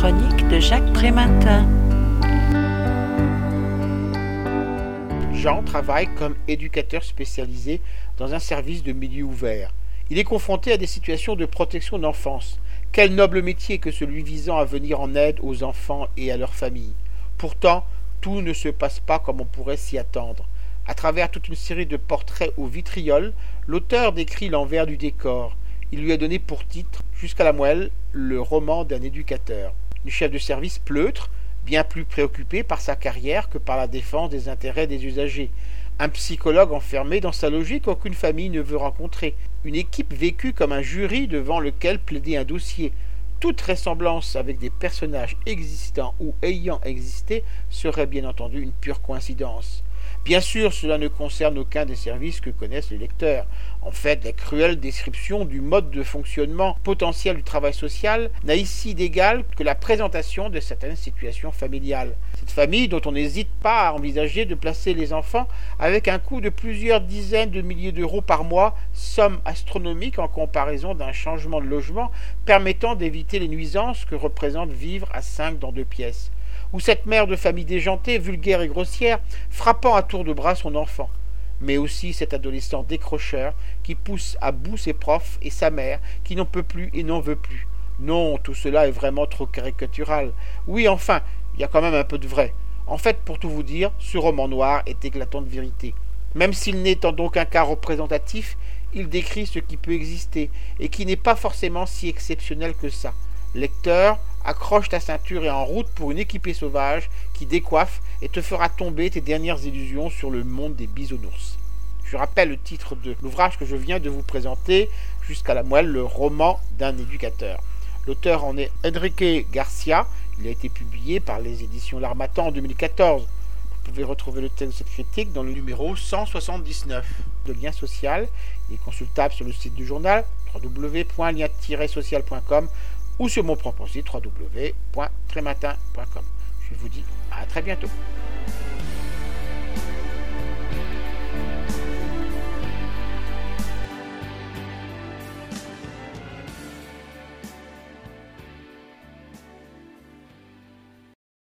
chronique de Jacques Prématin. Jean travaille comme éducateur spécialisé dans un service de milieu ouvert. Il est confronté à des situations de protection d'enfance. Quel noble métier que celui visant à venir en aide aux enfants et à leurs familles. Pourtant, tout ne se passe pas comme on pourrait s'y attendre. À travers toute une série de portraits au vitriol, l'auteur décrit l'envers du décor. Il lui a donné pour titre, jusqu'à la moelle, le roman d'un éducateur. Du chef de service pleutre, bien plus préoccupé par sa carrière que par la défense des intérêts des usagers. Un psychologue enfermé dans sa logique qu'aucune famille ne veut rencontrer. Une équipe vécue comme un jury devant lequel plaider un dossier. Toute ressemblance avec des personnages existants ou ayant existé serait bien entendu une pure coïncidence. Bien sûr, cela ne concerne aucun des services que connaissent les lecteurs. En fait, la cruelle description du mode de fonctionnement potentiel du travail social n'a ici d'égal que la présentation de certaines situations familiales. Cette famille dont on n'hésite pas à envisager de placer les enfants avec un coût de plusieurs dizaines de milliers d'euros par mois, somme astronomique en comparaison d'un changement de logement permettant d'éviter les nuisances que représente vivre à cinq dans deux pièces ou cette mère de famille déjantée, vulgaire et grossière, frappant à tour de bras son enfant, mais aussi cet adolescent décrocheur qui pousse à bout ses profs et sa mère qui n'en peut plus et n'en veut plus. Non, tout cela est vraiment trop caricatural. Oui, enfin, il y a quand même un peu de vrai. En fait, pour tout vous dire, ce roman noir est éclatant de vérité. Même s'il n'est en donc un cas représentatif, il décrit ce qui peut exister et qui n'est pas forcément si exceptionnel que ça. Lecteur, accroche ta ceinture et en route pour une équipée sauvage qui décoiffe et te fera tomber tes dernières illusions sur le monde des bisounours. Je rappelle le titre de l'ouvrage que je viens de vous présenter, Jusqu'à la moelle, le roman d'un éducateur. L'auteur en est Enrique Garcia. Il a été publié par les éditions L'Armatan en 2014. Vous pouvez retrouver le texte de cette critique dans le numéro 179 de Lien Social. Il est consultable sur le site du journal www.lien-social.com ou sur mon propre site www.trématin.com. Je vous dis à très bientôt.